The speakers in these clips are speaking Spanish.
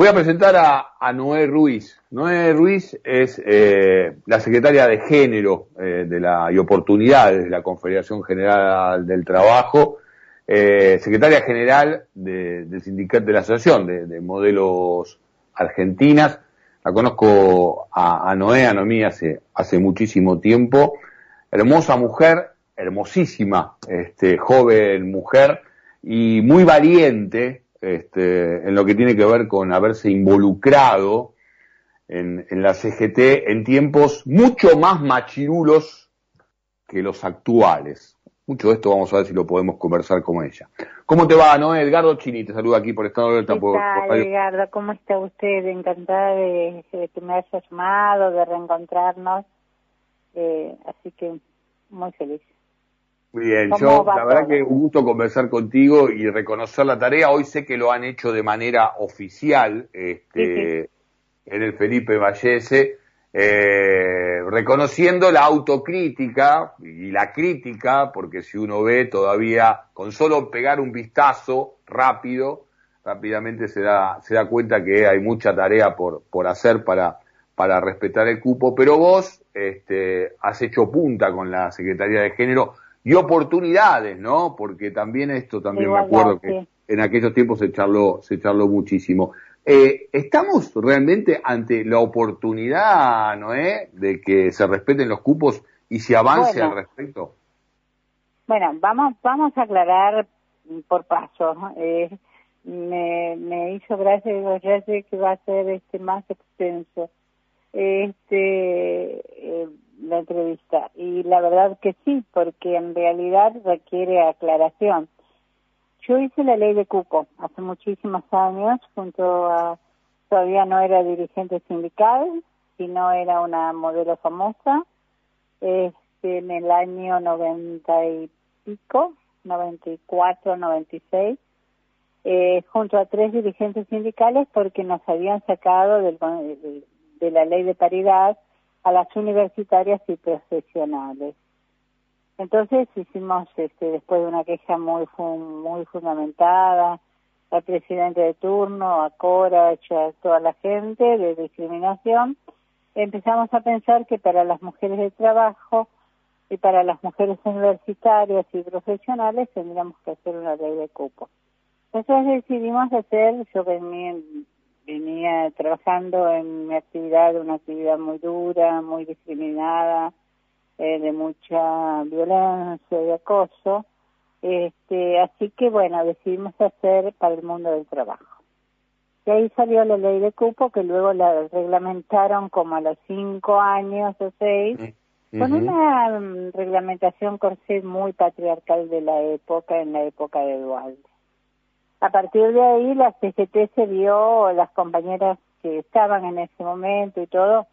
Voy a presentar a, Noé Ruiz. Noé Ruiz es eh, la secretaria de Género eh, de y Oportunidades de la Confederación General del Trabajo, eh, secretaria general del sindicato de la Asociación de, Modelos Argentinas. La conozco a, Noé, a Noemí hace, hace muchísimo tiempo. Hermosa mujer, hermosísima, este, joven mujer y muy valiente, este, en lo que tiene que ver con haberse involucrado en, la CGT en tiempos mucho más machirulos que los actuales. Mucho de esto vamos a ver si lo podemos conversar con ella. ¿Cómo te va, no? Edgardo Chini te saluda aquí por Estado de. ¿Qué Edgardo? ¿Cómo está usted? Encantada de, que me haya llamado, de reencontrarnos. Eh, así que muy feliz. Muy bien, yo la verdad que un gusto conversar contigo y reconocer la tarea. Hoy sé que lo han hecho de manera oficial este, en el Felipe Vallese, eh, reconociendo la autocrítica y la crítica, porque si uno ve todavía, con solo pegar un vistazo rápido, rápidamente se da, se da cuenta que hay mucha tarea por, por hacer para, para respetar el cupo, pero vos este, has hecho punta con la Secretaría de Género y oportunidades, ¿no? Porque también esto también me acuerdo que en aquellos tiempos se charló, se charló muchísimo. Eh, ¿Estamos realmente ante la oportunidad, Noé, de que se respeten los cupos y se avance al respecto? Bueno, vamos, vamos a aclarar por paso. Eh, me, me hizo gracia, sé que va a ser este más extenso. Este, eh, la entrevista. Y la verdad que sí, porque en realidad requiere aclaración. Yo hice la ley de cupo hace muchísimos años, junto a, todavía no era dirigente sindical, sino era una modelo famosa, este, en el año noventa y pico, 94, 96, eh, junto a tres dirigentes sindicales porque nos habían sacado del, de la ley de paridad a las universitarias y profesionales. Entonces hicimos, este, después de una queja muy muy fundamentada, al presidente de turno, a Cora, a toda la gente de discriminación, empezamos a pensar que para las mujeres de trabajo y para las mujeres universitarias y profesionales tendríamos que hacer una ley de cupo. Entonces decidimos hacer, yo venía, venía trabajando en mi actividad, una actividad muy dura, muy discriminada, eh, de mucha violencia y acoso. Este, así que bueno, decidimos hacer para el mundo del trabajo. Y ahí salió la ley de cupo que luego la reglamentaron como a los cinco años o seis, con una mm, reglamentación corsé muy patriarcal de la época, en la época de Duarte. A partir de ahí la CGT se vio, las compañeras que estaban en ese momento y todo,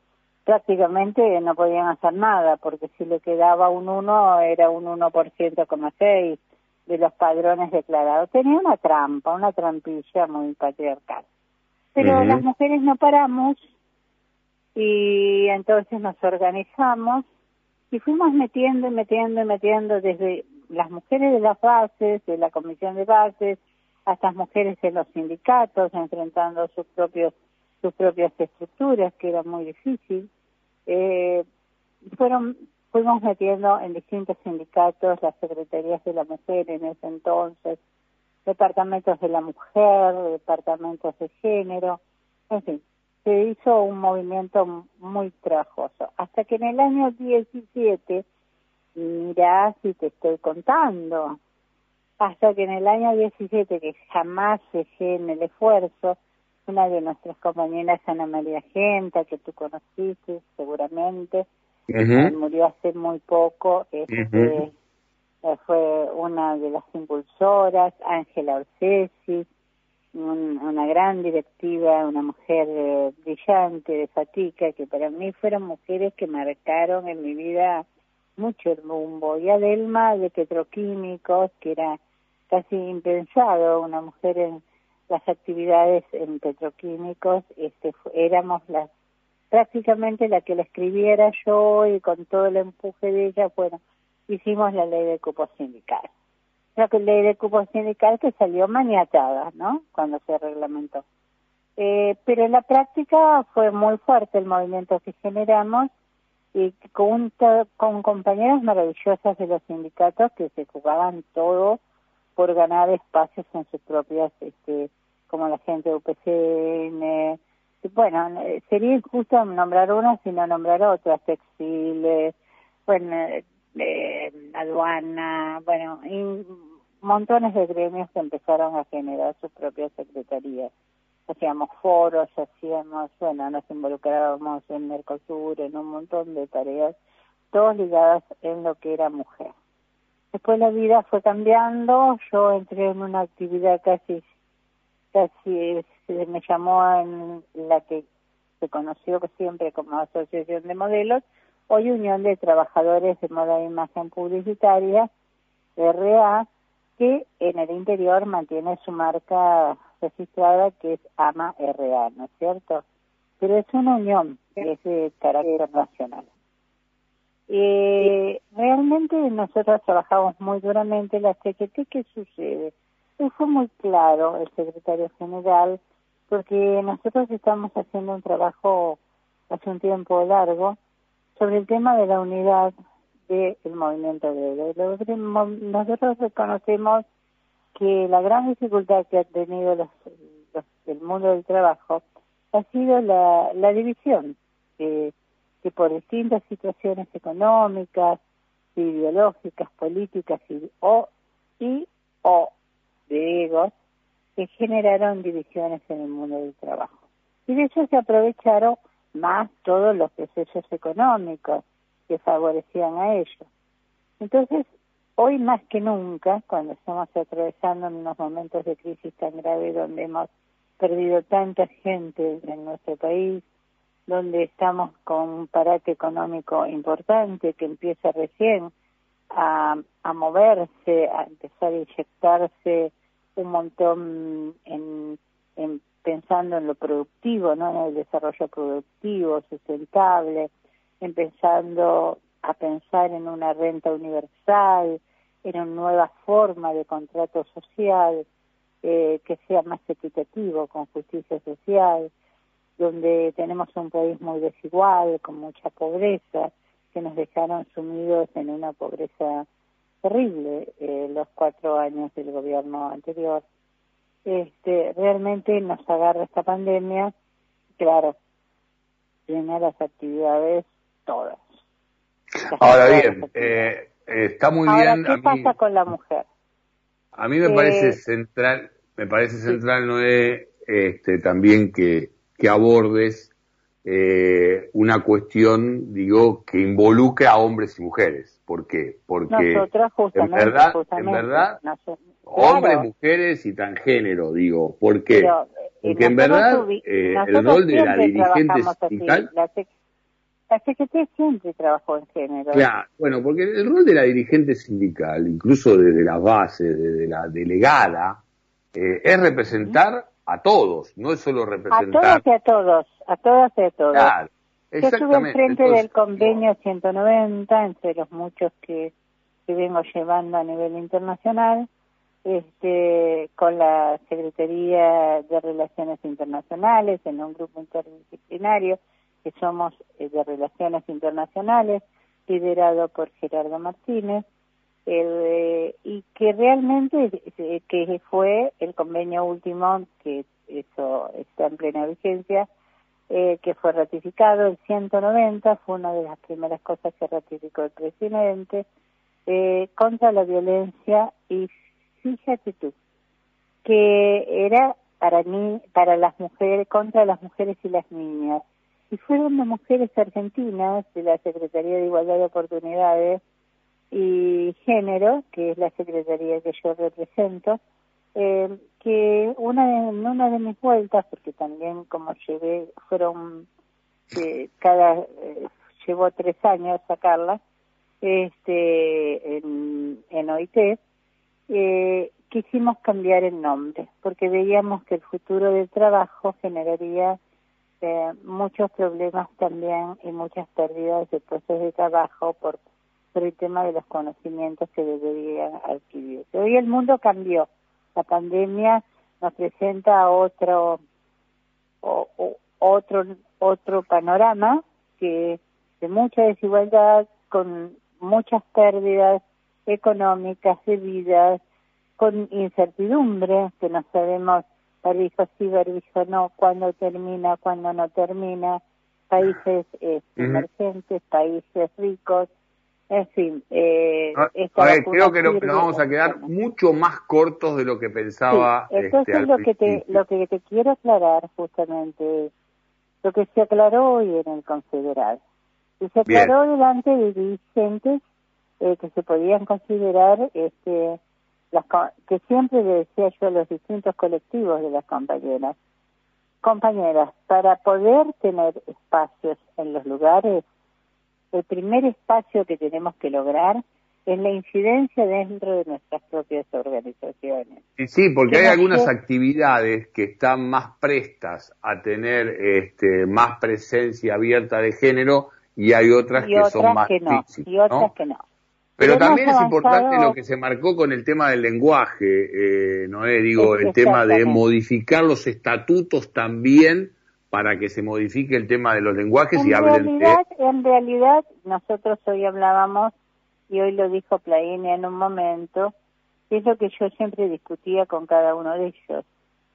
prácticamente no podían hacer nada, porque si le quedaba un 1 era un 1% de los padrones declarados. Tenía una trampa, una trampilla muy patriarcal. Pero las mujeres no paramos y entonces nos organizamos y fuimos metiendo y metiendo y metiendo desde las mujeres de las bases, de la comisión de bases, a estas mujeres en los sindicatos, enfrentando sus propios sus propias estructuras, que era muy difícil. Eh, fueron fuimos metiendo en distintos sindicatos las secretarías de la mujer en ese entonces, departamentos de la mujer, departamentos de género, en fin, se hizo un movimiento muy trabajoso. Hasta que en el año 17, mira si te estoy contando, hasta que en el año 17, que jamás dejé en el esfuerzo, una de nuestras compañeras, Ana María Genta, que tú conociste seguramente, murió hace muy poco, este, eh, fue una de las impulsoras, Ángela Orsesi, una gran directiva, una mujer eh, brillante de Fatica, que para mí fueron mujeres que marcaron en mi vida mucho el rumbo. Y Adelma de Petroquímicos, que era casi impensado una mujer en las actividades en petroquímicos este éramos las prácticamente la que la escribiera yo y con todo el empuje de ella bueno hicimos la ley de cupo sindical. La ley de cupo sindical que salió maniatada no cuando se reglamentó. Eh, pero en la práctica fue muy fuerte el movimiento que generamos y con, con compañeras maravillosas de los sindicatos que se jugaban todo por ganar espacios en sus propias, este, como la gente de UPCN. Bueno, sería injusto nombrar una sino nombrar otras, textiles, bueno, eh, aduana, bueno, y montones de gremios que empezaron a generar sus propias secretarías. Hacíamos foros, hacíamos, bueno, nos involucrábamos en Mercosur, en un montón de tareas, todas ligadas en lo que era mujer. Después la vida fue cambiando, yo entré en una actividad casi, casi se me llamó en la que se conoció siempre como Asociación de Modelos, hoy Unión de Trabajadores de Moda e Imagen Publicitaria, RA, que en el interior mantiene su marca registrada que es AMA RA, ¿no es cierto? Pero es una unión es de carácter nacional. Eh, realmente nosotros trabajamos muy duramente la CGT, ¿qué sucede? Y fue muy claro el secretario general, porque nosotros estamos haciendo un trabajo hace un tiempo largo sobre el tema de la unidad del movimiento obrero. Nosotros reconocemos que la gran dificultad que ha tenido los, el mundo del trabajo ha sido la, la división, que, que por distintas situaciones económicas, ideológicas, políticas y o, y, o de egos, que generaron divisiones en el mundo del trabajo. Y de eso se aprovecharon más todos los procesos económicos que favorecían a ellos. Entonces, hoy más que nunca, cuando estamos atravesando unos momentos de crisis tan grave donde hemos perdido tanta gente en nuestro país, donde estamos con un parate económico importante que empieza recién a, a moverse, a empezar a inyectarse un montón en, en pensando en lo productivo, ¿no? en el desarrollo productivo, sustentable, empezando a pensar en una renta universal, en una nueva forma de contrato social eh, que sea más equitativo, con justicia social, donde tenemos un país muy desigual, con mucha pobreza, que nos dejaron sumidos en una pobreza terrible eh, los cuatro años del gobierno anterior este, realmente nos agarra esta pandemia, claro, tiene las actividades todas. Ahora bien, eh, está muy bien. ¿Qué pasa con la mujer? A mí me parece eh, central, me parece central, Noé, este, también que, que abordes eh, una cuestión, digo, que involucre a hombres y mujeres. ¿Por qué? Porque en verdad, en verdad hombres, mujeres y transgénero, digo. ¿Por qué? Eh, Porque en verdad eh, el rol de la dirigente sindical... La, CGT siempre trabajó en género. Claro, bueno, porque el rol de la dirigente sindical, incluso desde la base, desde la delegada, eh, es representar a todos, no es solo representar... A todos y a todos, a todas y a todos. Claro, Yo estuve al frente del convenio 190, entre los muchos que, que vengo llevando a nivel internacional, este, con la Secretaría de Relaciones Internacionales en un grupo interdisciplinario que somos eh, de Relaciones Internacionales, liderado por Gerardo Martínez, eh, y que realmente eh, que fue el convenio último, que eso está en plena vigencia, que fue ratificado, el 190, fue una de las primeras cosas que ratificó el presidente, contra la violencia y fíjate tú, que era para mí, para las mujeres, contra las mujeres y las niñas. Y fueron las mujeres argentinas de la Secretaría de Igualdad de Oportunidades y Género, que es la secretaría que yo represento, eh, que una de, en una de mis vueltas, porque también como llevé, fueron, eh, cada, eh, llevó tres años sacarla, este, en, en OIT, eh, quisimos cambiar el nombre porque veíamos que el futuro del trabajo generaría eh, muchos problemas también y muchas pérdidas de puestos de trabajo por, por el tema de los conocimientos que deberían adquirir. Hoy el mundo cambió. La pandemia nos presenta otro otro otro panorama que de mucha desigualdad, con muchas pérdidas económicas de vidas, con incertidumbre, que no sabemos barbijo sí, barbijo no, cuándo termina, cuándo no termina, países este, emergentes, países ricos, en fin. Eh, creo que nos, vamos a quedar mucho más cortos de lo que pensaba. Sí, entonces este, lo que te lo que te quiero aclarar justamente lo que se aclaró hoy en el Confederal. Y se aclaró delante de dirigentes eh, que se podían considerar este las que siempre le decía yo a los distintos colectivos de las compañeras compañeras para poder tener espacios en los lugares el primer espacio que tenemos que lograr es la incidencia dentro de nuestras propias organizaciones. Sí, porque hay algunas actividades que están más prestas a tener este, más presencia abierta de género y hay otras que son más que no, y otras que no. Pero, también es importante lo que se marcó con el tema del lenguaje, eh, Noé, digo, el tema de modificar los estatutos también para que se modifique el tema de los lenguajes y hablen de... En realidad, nosotros hoy hablábamos, y hoy lo dijo Plaine en un momento, es lo que yo siempre discutía con cada uno de ellos.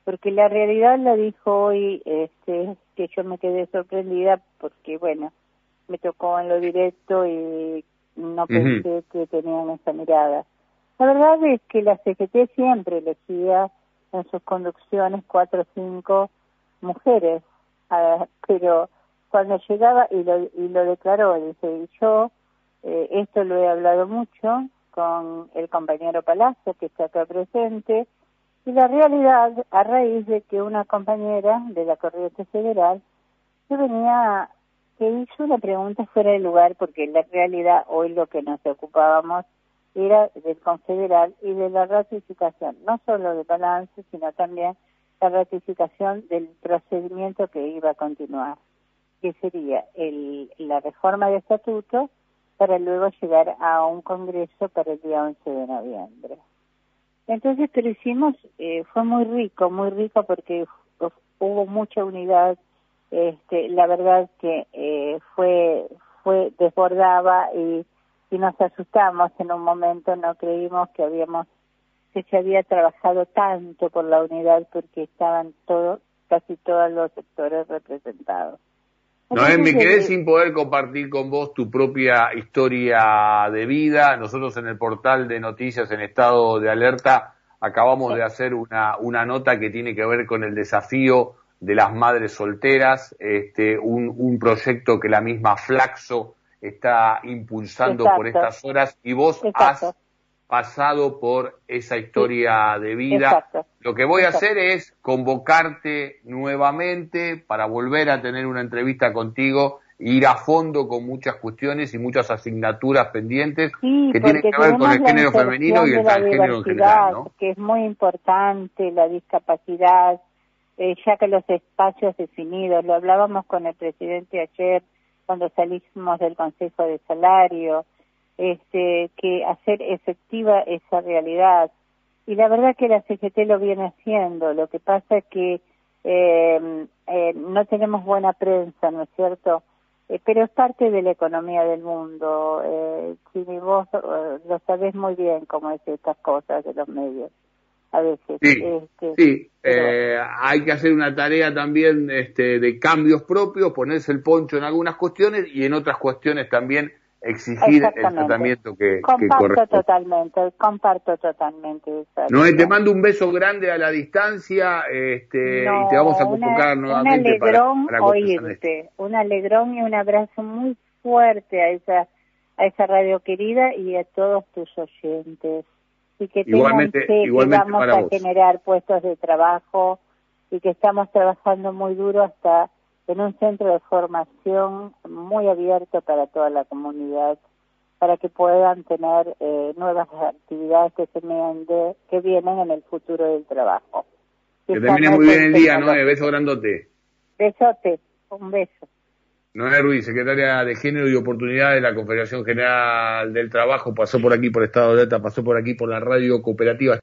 Porque la realidad la dijo hoy, este, que yo me quedé sorprendida porque, bueno, me tocó en lo directo y no pensé que tenían esa mirada. La verdad es que la CGT siempre elegía en sus conducciones cuatro o cinco mujeres pero cuando llegaba y lo, y lo declaró, dice, yo eh, esto lo he hablado mucho con el compañero Palacio que está acá presente, y la realidad, a raíz de que una compañera de la Corriente Federal que venía, que hizo una pregunta fuera de lugar, porque en la realidad hoy lo que nos ocupábamos era del confederal y de la ratificación, no solo de balance, sino también la ratificación del procedimiento que iba a continuar, que sería el, la reforma de estatuto para luego llegar a un congreso para el día 11 de noviembre. Entonces, pero hicimos, eh, fue muy rico, muy rico porque hubo mucha unidad, este, la verdad que eh, fue, fue, desbordaba y, y nos asustamos en un momento, no creímos que habíamos que se había trabajado tanto por la unidad porque estaban todos, casi todos los sectores representados. No, me quedé sin poder compartir con vos tu propia historia de vida. Nosotros en el portal de noticias en estado de alerta acabamos de hacer una, una nota que tiene que ver con el desafío de las madres solteras, este, un, un proyecto que la misma Flaxo está impulsando por estas horas y vos has pasado por esa historia de vida. Lo que voy a hacer es convocarte nuevamente para volver a tener una entrevista contigo ir a fondo con muchas cuestiones y muchas asignaturas pendientes que tienen que ver con el género femenino y el transgénero en general, ¿no? Que es muy importante la discapacidad, eh, ya que los espacios definidos, lo hablábamos con el presidente ayer cuando salimos del Consejo de Salario, este, que hacer efectiva esa realidad. Y la verdad que la CGT lo viene haciendo. Lo que pasa es que eh, eh, no tenemos buena prensa, ¿no es cierto? Eh, pero es parte de la economía del mundo. Eh, si vos lo sabés muy bien cómo es estas cosas de los medios. A veces. Sí, este, sí. hay que hacer una tarea también este, de cambios propios, ponerse el poncho en algunas cuestiones y en otras cuestiones también exigir el tratamiento que, comparto totalmente comparto totalmente no te mando un beso grande a la distancia este y te vamos a convocar nuevamente un alegrón oírte un alegrón y un abrazo muy fuerte a esa a esa radio querida y a todos tus oyentes y que igualmente, que vamos a generar puestos de trabajo y que estamos trabajando muy duro hasta en un centro de formación muy abierto para toda la comunidad, para que puedan tener eh, nuevas actividades que, se de, que vienen en el futuro del trabajo. Que termine muy bien el día, Noé, beso grandote. Besote, un beso. Noé Ruiz, secretaria de Género y Oportunidad de la Confederación General del Trabajo, pasó por aquí por Estado de Alta, pasó por aquí por la radio cooperativa.